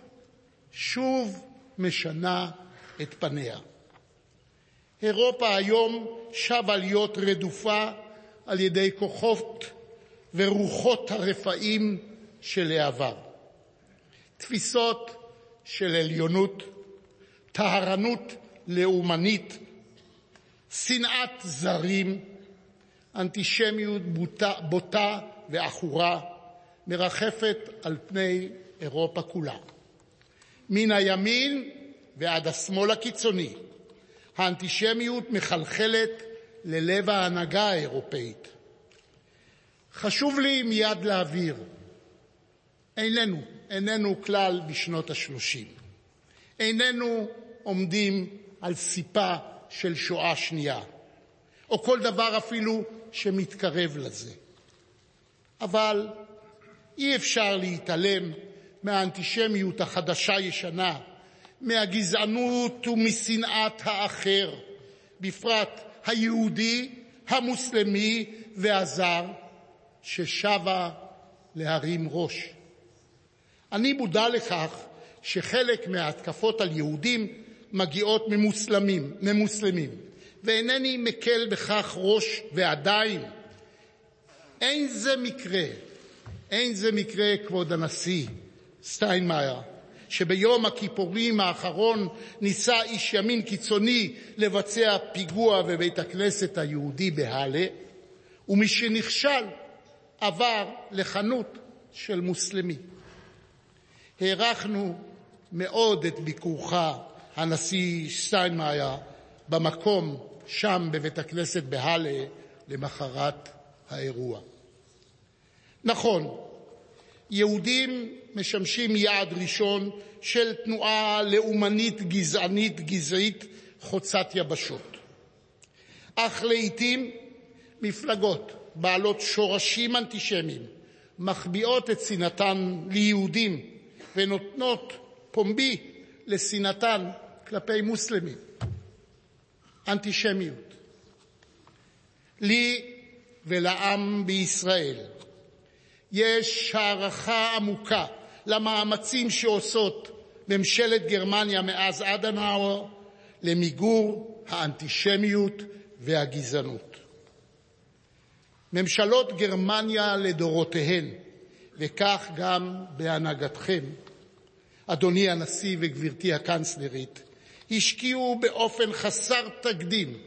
שוב משנה את פניה. אירופה היום שבה להיות רדופה על ידי כוחות ורוחות הרפאים של העבר. תפיסות של עליונות, טהרנות לאומנית, שנאת זרים, אנטישמיות בוטה, בוטה ועכורה מרחפת על פני אירופה כולה. מן הימין ועד השמאל הקיצוני, האנטישמיות מחלחלת ללב ההנהגה האירופאית. חשוב לי מיד להבהיר, איננו, איננו כלל בשנות השלושים. איננו עומדים על סיפה של שואה שנייה, או כל דבר אפילו שמתקרב לזה. אבל אי אפשר להתעלם מהאנטישמיות החדשה-ישנה, מהגזענות ומשנאת האחר, בפרט היהודי, המוסלמי והזר, ששבה להרים ראש. אני מודע לכך שחלק מההתקפות על יהודים מגיעות ממוסלמים, ממוסלמים, ואינני מקל בכך ראש, ועדיין אין זה מקרה, אין זה מקרה, כבוד הנשיא סטיינמאייר, שביום הכיפורים האחרון ניסה איש ימין קיצוני לבצע פיגוע בבית הכנסת היהודי בהאלה, ומשנכשל עבר לחנות של מוסלמי. הערכנו מאוד את ביקורך, הנשיא שטיינמאייר, במקום, שם בבית הכנסת בהאלה, למחרת האירוע. נכון, יהודים משמשים יעד ראשון של תנועה לאומנית גזענית גזעית חוצת יבשות. אך לעיתים מפלגות בעלות שורשים אנטישמיים מחביאות את שנאתן ליהודים ונותנות פומבי לשנאתן כלפי מוסלמים. אנטישמיות. לי ולעם בישראל יש הערכה עמוקה למאמצים שעושות ממשלת גרמניה מאז אדנאואר למיגור האנטישמיות והגזענות. ממשלות גרמניה לדורותיהן, וכך גם בהנהגתכם, אדוני הנשיא וגברתי הקנצלרית, השקיעו באופן חסר תקדים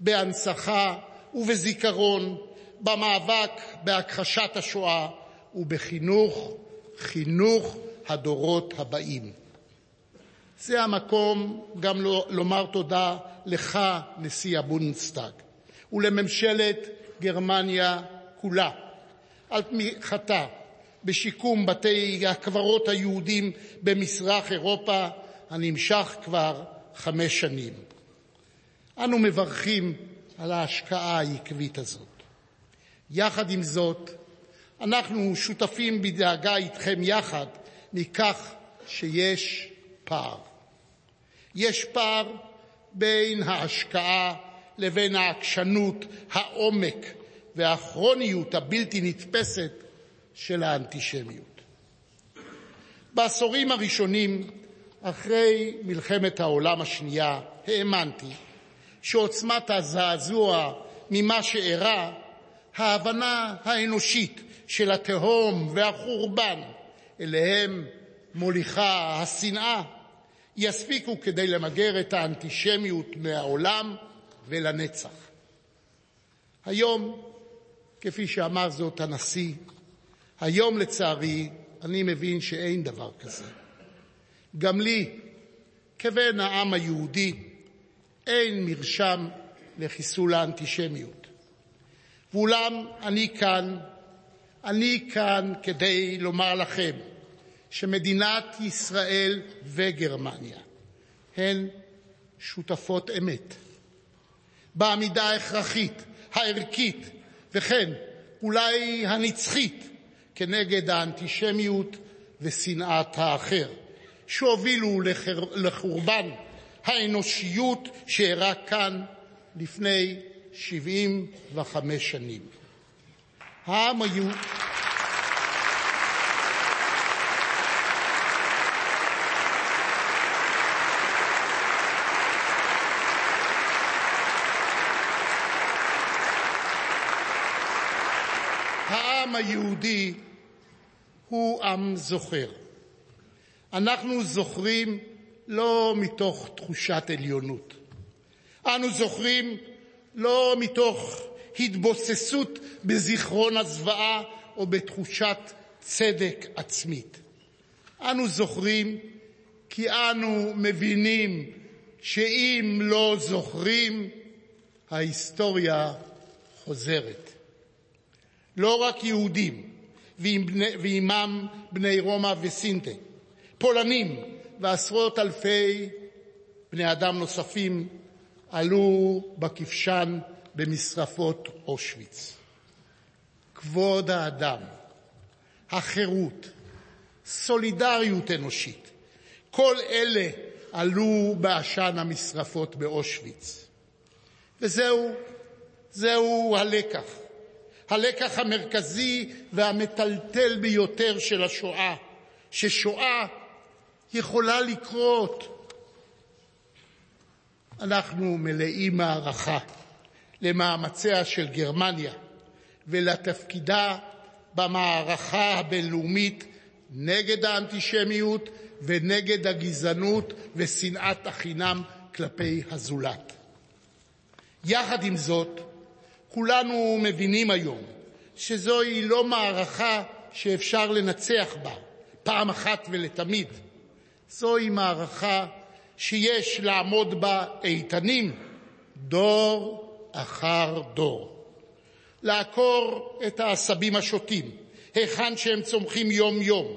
בהנצחה ובזיכרון, במאבק בהכחשת השואה ובחינוך, חינוך הדורות הבאים. זה המקום גם לומר תודה לך, נשיא הבונדסטאג, ולממשלת גרמניה כולה, על תמיכתה בשיקום בתי הקברות היהודים במזרח אירופה הנמשך כבר חמש שנים. אנו מברכים על ההשקעה העקבית הזאת. יחד עם זאת, אנחנו שותפים בדאגה איתכם יחד מכך שיש פער. יש פער בין ההשקעה לבין העקשנות, העומק והכרוניות הבלתי נתפסת של האנטישמיות. בעשורים הראשונים אחרי מלחמת העולם השנייה האמנתי שעוצמת הזעזוע ממה שאירע, ההבנה האנושית של התהום והחורבן אליהם מוליכה השנאה, יספיקו כדי למגר את האנטישמיות מהעולם ולנצח. היום, כפי שאמר זאת הנשיא, היום לצערי אני מבין שאין דבר כזה. גם לי, כבן העם היהודי, אין מרשם לחיסול האנטישמיות. ואולם אני כאן, אני כאן כדי לומר לכם שמדינת ישראל וגרמניה הן שותפות אמת בעמידה ההכרחית, הערכית, וכן אולי הנצחית כנגד האנטישמיות ושנאת האחר, שהובילו לחורבן האנושיות שאירע כאן לפני 75 שנים. העם היהודי הוא עם זוכר. אנחנו זוכרים לא מתוך תחושת עליונות. אנו זוכרים לא מתוך התבוססות בזיכרון הזוועה או בתחושת צדק עצמית. אנו זוכרים כי אנו מבינים שאם לא זוכרים, ההיסטוריה חוזרת. לא רק יהודים, ועימם בני רומא וסינטה, פולנים ועשרות אלפי בני אדם נוספים עלו בכבשן במשרפות אושוויץ. כבוד האדם, החירות, סולידריות אנושית, כל אלה עלו בעשן המשרפות באושוויץ. וזהו, זהו הלקח, הלקח המרכזי והמטלטל ביותר של השואה, ששואה יכולה לקרות. אנחנו מלאים הערכה למאמציה של גרמניה ולתפקידה במערכה הבינלאומית נגד האנטישמיות ונגד הגזענות ושנאת החינם כלפי הזולת. יחד עם זאת, כולנו מבינים היום שזוהי לא מערכה שאפשר לנצח בה פעם אחת ולתמיד. זוהי מערכה שיש לעמוד בה איתנים דור אחר דור. לעקור את העשבים השוטים היכן שהם צומחים יום-יום.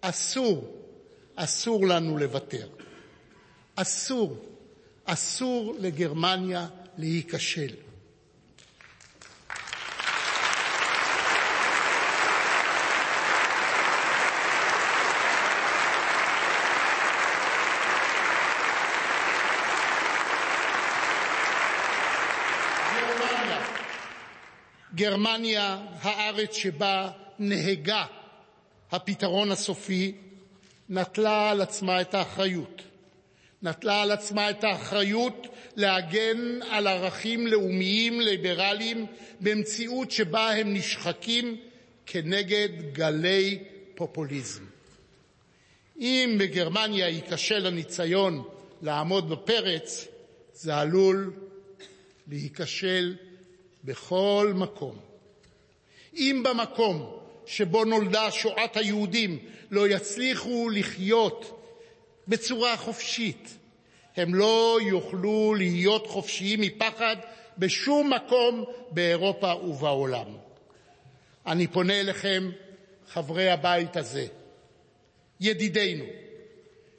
אסור, אסור לנו לוותר. אסור, אסור לגרמניה להיכשל. גרמניה, הארץ שבה נהגה הפתרון הסופי, נטלה על עצמה את האחריות. נטלה על עצמה את האחריות להגן על ערכים לאומיים ליברליים במציאות שבה הם נשחקים כנגד גלי פופוליזם. אם בגרמניה ייכשל הניסיון לעמוד בפרץ, זה עלול להיכשל בכל מקום. אם במקום שבו נולדה שואת היהודים לא יצליחו לחיות בצורה חופשית, הם לא יוכלו להיות חופשיים מפחד בשום מקום באירופה ובעולם. אני פונה אליכם, חברי הבית הזה, ידידינו,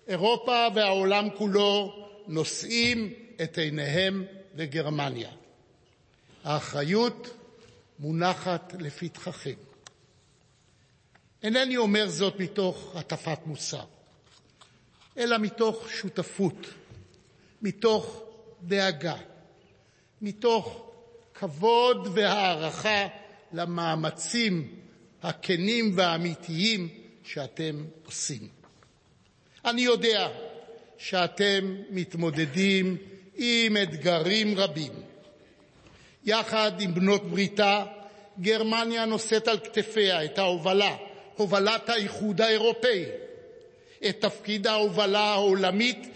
אירופה והעולם כולו נושאים את עיניהם לגרמניה. האחריות מונחת לפתחכם. אינני אומר זאת מתוך הטפת מוסר, אלא מתוך שותפות, מתוך דאגה, מתוך כבוד והערכה למאמצים הכנים והאמיתיים שאתם עושים. אני יודע שאתם מתמודדים עם אתגרים רבים. יחד עם בנות בריתה, גרמניה נושאת על כתפיה את ההובלה, הובלת האיחוד האירופאי, את תפקיד ההובלה העולמית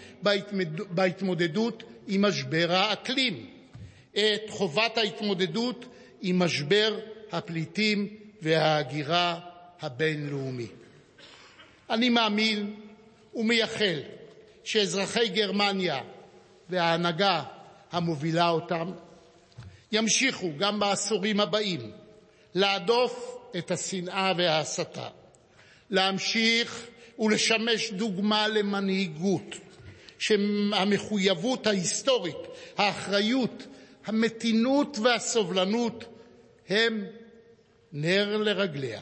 בהתמודדות עם משבר האקלים, את חובת ההתמודדות עם משבר הפליטים וההגירה הבין-לאומי. אני מאמין ומייחל שאזרחי גרמניה וההנהגה המובילה אותם ימשיכו גם בעשורים הבאים להדוף את השנאה וההסתה, להמשיך ולשמש דוגמה למנהיגות שהמחויבות ההיסטורית, האחריות, המתינות והסובלנות הם נר לרגליה.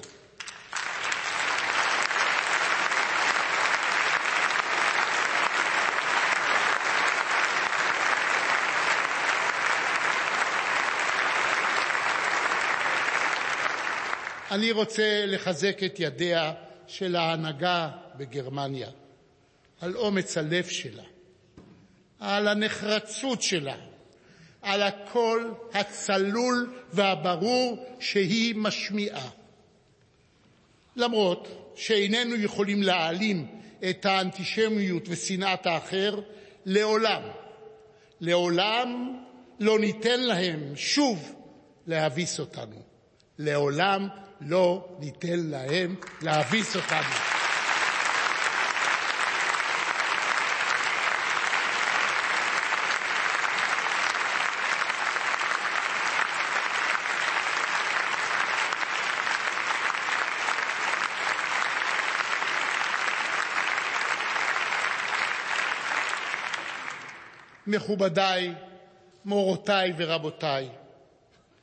אני רוצה לחזק את ידיה של ההנהגה בגרמניה על אומץ הלב שלה, על הנחרצות שלה, על הקול הצלול והברור שהיא משמיעה. למרות שאיננו יכולים להעלים את האנטישמיות ושנאת האחר, לעולם, לעולם לא ניתן להם שוב להביס אותנו. לעולם לא ניתן להם להביס אותנו. מכובדיי, מורותיי ורבותיי,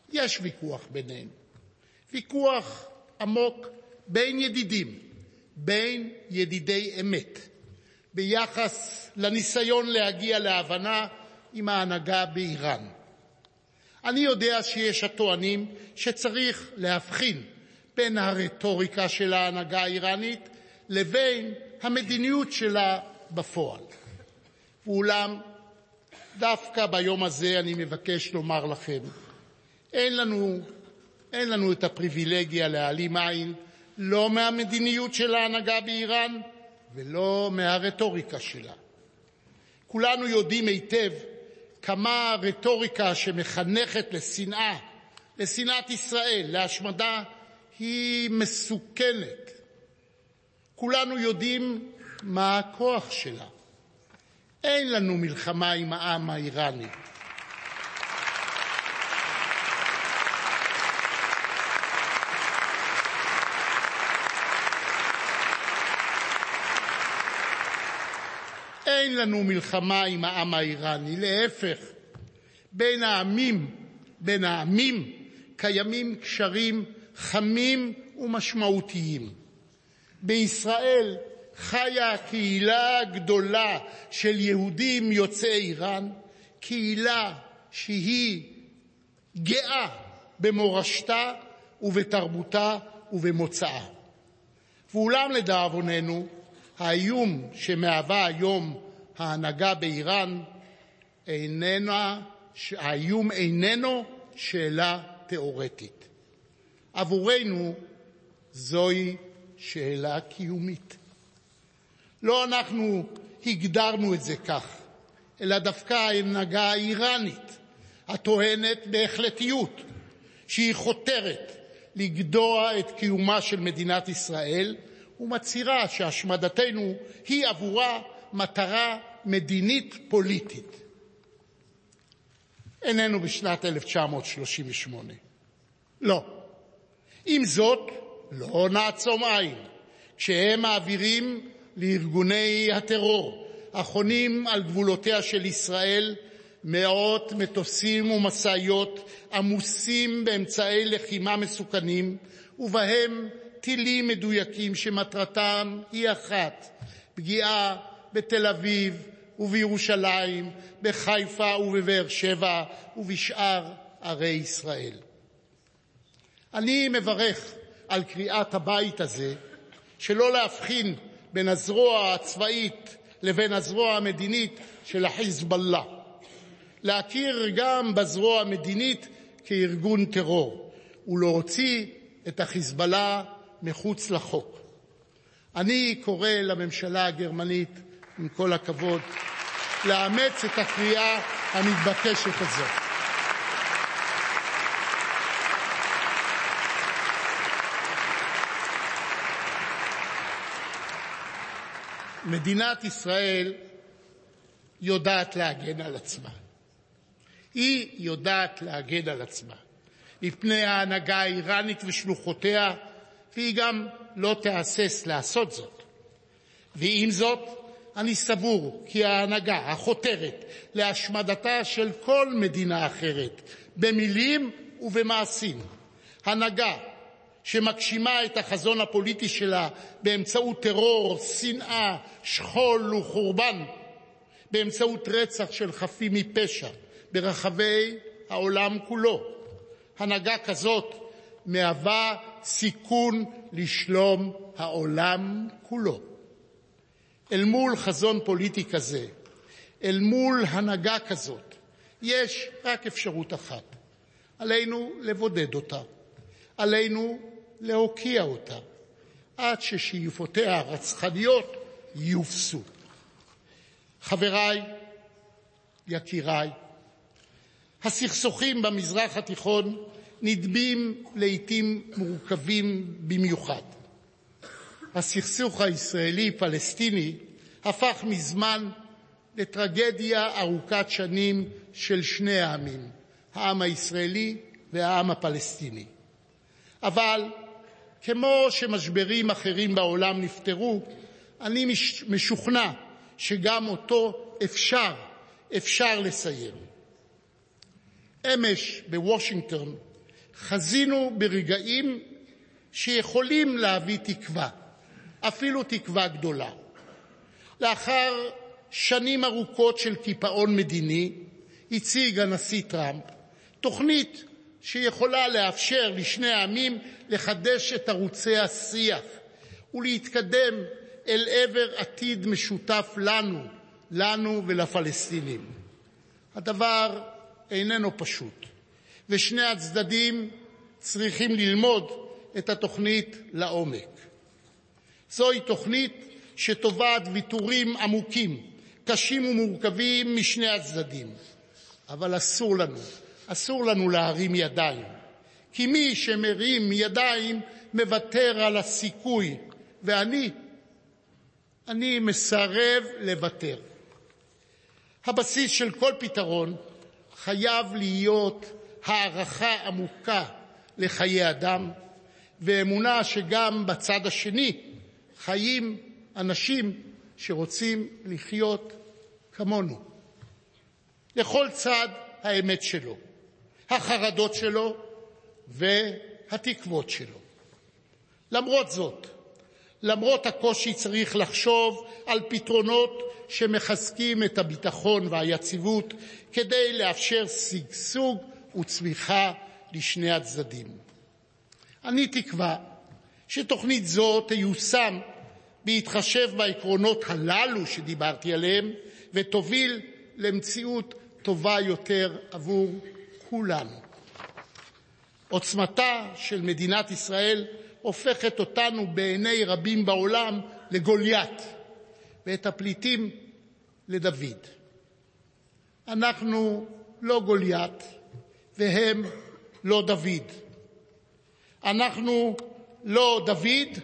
יש ויכוח בינינו. ויכוח עמוק בין ידידים, בין ידידי אמת, ביחס לניסיון להגיע להבנה עם ההנהגה באיראן. אני יודע שיש הטוענים שצריך להבחין בין הרטוריקה של ההנהגה האיראנית לבין המדיניות שלה בפועל. ואולם, דווקא ביום הזה אני מבקש לומר לכם, אין לנו אין לנו את הפריבילגיה להעלים עין לא מהמדיניות של ההנהגה באיראן ולא מהרטוריקה שלה. כולנו יודעים היטב כמה רטוריקה שמחנכת לשנאה, לשנאת ישראל, להשמדה, היא מסוכנת. כולנו יודעים מה הכוח שלה. אין לנו מלחמה עם העם האיראני. אין לנו מלחמה עם העם האיראני, להפך, בין העמים, בין העמים קיימים קשרים חמים ומשמעותיים. בישראל חיה קהילה גדולה של יהודים יוצאי איראן, קהילה שהיא גאה במורשתה ובתרבותה ובמוצאה. ואולם לדאבוננו, האיום שמהווה היום ההנהגה באיראן האיום איננו שאלה תיאורטית. עבורנו זוהי שאלה קיומית. לא אנחנו הגדרנו את זה כך, אלא דווקא ההנהגה האיראנית, הטוענת בהחלטיות שהיא חותרת לגדוע את קיומה של מדינת ישראל ומצהירה שהשמדתנו היא עבורה מטרה מדינית פוליטית. איננו בשנת 1938. לא. עם זאת, לא נעצום עין כשהם מעבירים לארגוני הטרור החונים על גבולותיה של ישראל מאות מטוסים ומשאיות עמוסים באמצעי לחימה מסוכנים ובהם טילים מדויקים שמטרתם היא אחת: פגיעה בתל אביב ובירושלים, בחיפה ובבאר שבע ובשאר ערי ישראל. אני מברך על קריאת הבית הזה שלא להבחין בין הזרוע הצבאית לבין הזרוע המדינית של החיזבאללה, להכיר גם בזרוע המדינית כארגון טרור ולהוציא את החיזבאללה מחוץ לחוק. אני קורא לממשלה הגרמנית, עם כל הכבוד, לאמץ את הקריאה המתבקשת הזאת. מדינת ישראל יודעת להגן על עצמה. היא יודעת להגן על עצמה מפני ההנהגה האיראנית ושלוחותיה, והיא גם לא תהסס לעשות זאת. ועם זאת, אני סבור כי ההנהגה החותרת להשמדתה של כל מדינה אחרת, במילים ובמעשים, הנהגה שמגשימה את החזון הפוליטי שלה באמצעות טרור, שנאה, שכול וחורבן, באמצעות רצח של חפים מפשע ברחבי העולם כולו. הנהגה כזאת מהווה סיכון לשלום העולם כולו. אל מול חזון פוליטי כזה, אל מול הנהגה כזאת, יש רק אפשרות אחת: עלינו לבודד אותה, עלינו להוקיע אותה, עד ששאיפותיה הרצחניות יובסו. חבריי, יקיריי, הסכסוכים במזרח התיכון נדבים לעתים מורכבים במיוחד. הסכסוך הישראלי-פלסטיני הפך מזמן לטרגדיה ארוכת שנים של שני העמים, העם הישראלי והעם הפלסטיני. אבל כמו שמשברים אחרים בעולם נפתרו, אני משוכנע שגם אותו אפשר, אפשר לסיים. אמש בוושינגטון חזינו ברגעים שיכולים להביא תקווה, אפילו תקווה גדולה. לאחר שנים ארוכות של קיפאון מדיני הציג הנשיא טראמפ תוכנית שיכולה לאפשר לשני העמים לחדש את ערוצי השיח ולהתקדם אל עבר עתיד משותף לנו, לנו ולפלסטינים. הדבר איננו פשוט, ושני הצדדים צריכים ללמוד את התוכנית לעומק. זוהי תוכנית שתובעת ויתורים עמוקים, קשים ומורכבים משני הצדדים, אבל אסור לנו, אסור לנו להרים ידיים, כי מי שמרים ידיים מוותר על הסיכוי, ואני, אני מסרב לוותר. הבסיס של כל פתרון חייב להיות הערכה עמוקה לחיי אדם ואמונה שגם בצד השני חיים אנשים שרוצים לחיות כמונו. לכל צד האמת שלו, החרדות שלו והתקוות שלו. למרות זאת, למרות הקושי צריך לחשוב על פתרונות שמחזקים את הביטחון והיציבות כדי לאפשר שגשוג וצמיחה לשני הצדדים. אני תקווה שתוכנית זו תיושם בהתחשב בעקרונות הללו שדיברתי עליהם ותוביל למציאות טובה יותר עבור כולנו. עוצמתה של מדינת ישראל הופכת אותנו בעיני רבים בעולם לגוליית ואת הפליטים לדוד. אנחנו לא גוליית והם לא דוד. אנחנו לא דוד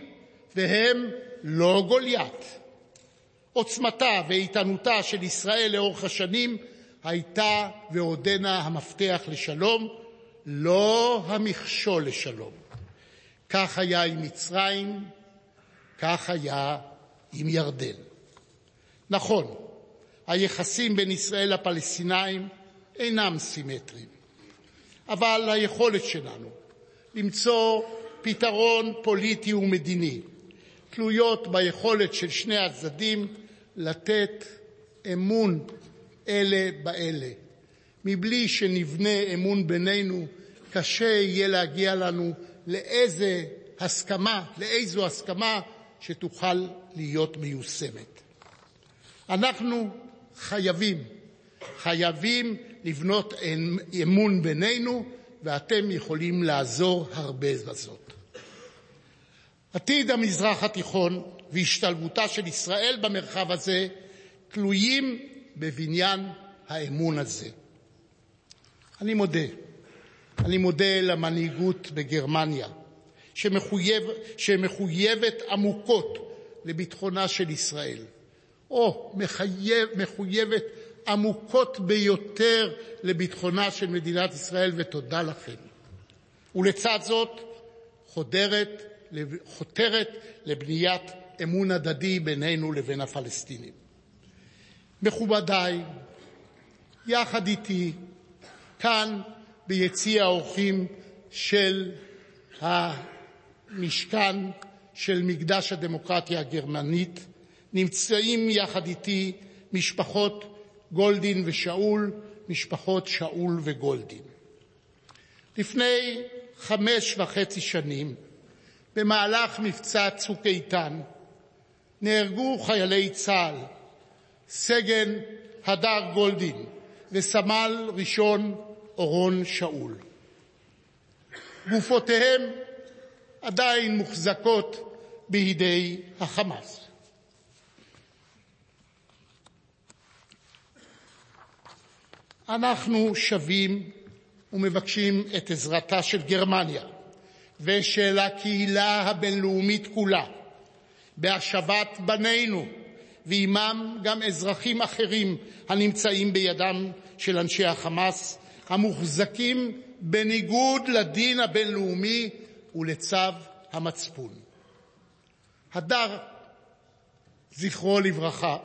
והם לא גוליית. עוצמתה ואיתנותה של ישראל לאורך השנים הייתה ועודנה המפתח לשלום, לא המכשול לשלום. כך היה עם מצרים, כך היה עם ירדן. נכון, היחסים בין ישראל לפלסטינאים אינם סימטריים, אבל היכולת שלנו למצוא פתרון פוליטי ומדיני תלויות ביכולת של שני הצדדים לתת אמון אלה באלה. מבלי שנבנה אמון בינינו, קשה יהיה להגיע לנו לאיזה הסכמה, לאיזו הסכמה שתוכל להיות מיושמת. אנחנו חייבים, חייבים לבנות אמון בינינו, ואתם יכולים לעזור הרבה בזאת. עתיד המזרח התיכון והשתלבותה של ישראל במרחב הזה תלויים בבניין האמון הזה. אני מודה, אני מודה למנהיגות בגרמניה, שמחויב, שמחויבת עמוקות לביטחונה של ישראל, או מחייב, מחויבת עמוקות ביותר לביטחונה של מדינת ישראל, ותודה לכם. ולצד זאת חודרת, חותרת לבניית אמון הדדי בינינו לבין הפלסטינים. מכובדיי, יחד איתי, כאן ביציע האורחים של המשכן של מקדש הדמוקרטיה הגרמנית, נמצאים יחד איתי משפחות גולדין ושאול, משפחות שאול וגולדין. לפני חמש וחצי שנים, במהלך מבצע צוק איתן, נהרגו חיילי צה"ל, סגן הדר גולדין וסמל ראשון אורון שאול. גופותיהם עדיין מוחזקות בידי החמאס. אנחנו שבים ומבקשים את עזרתה של גרמניה ושל הקהילה הבינלאומית כולה בהשבת בנינו ועימם גם אזרחים אחרים הנמצאים בידם של אנשי החמאס המוחזקים בניגוד לדין הבין-לאומי ולצו המצפון. הדר, זכרו לברכה,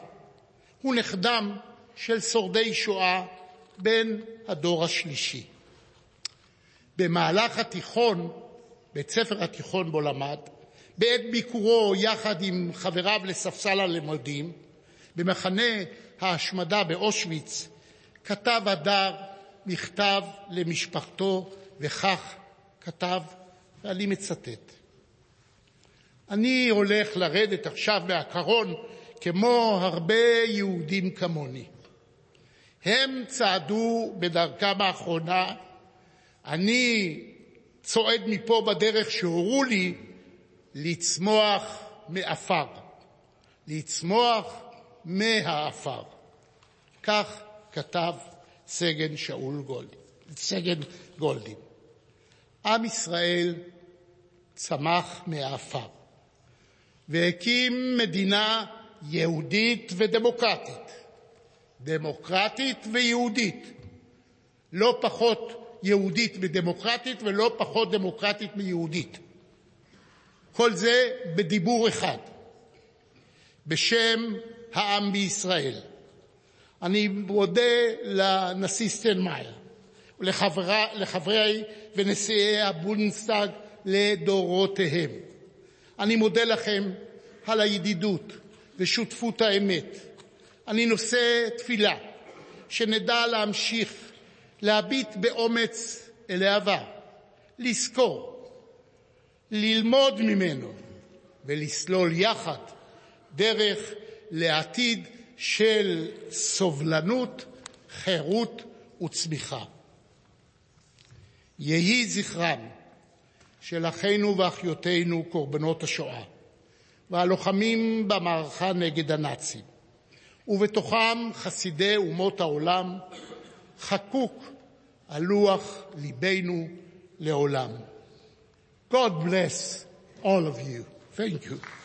הוא נכדם של שורדי שואה בן הדור השלישי. במהלך התיכון, בית ספר התיכון שבו למד, בעת ביקורו יחד עם חבריו לספסל הלימודים במחנה ההשמדה באושוויץ, כתב הדר מכתב למשפחתו, וכך כתב, ואני מצטט: אני הולך לרדת עכשיו מהקרון כמו הרבה יהודים כמוני. הם צעדו בדרכם האחרונה, אני צועד מפה בדרך שהורו לי לצמוח מעפר, לצמוח מהעפר. כך כתב סגן שאול גולדין, סגן גולדין. עם ישראל צמח מהעפר והקים מדינה יהודית ודמוקרטית, דמוקרטית ויהודית, לא פחות יהודית מדמוקרטית ולא פחות דמוקרטית מיהודית. כל זה בדיבור אחד, בשם העם בישראל. אני מודה לנשיא שטיינמאייר ולחברי ונשיאי הבונדסטאג לדורותיהם. אני מודה לכם על הידידות ושותפות האמת. אני נושא תפילה שנדע להמשיך להביט באומץ אל העבר, לזכור, ללמוד ממנו ולסלול יחד דרך לעתיד של סובלנות, חירות וצמיחה. יהי זכרם של אחינו ואחיותינו קורבנות השואה והלוחמים במערכה נגד הנאצים, ובתוכם חסידי אומות העולם, חקוק על לוח ליבנו לעולם. God bless all of you. Thank you.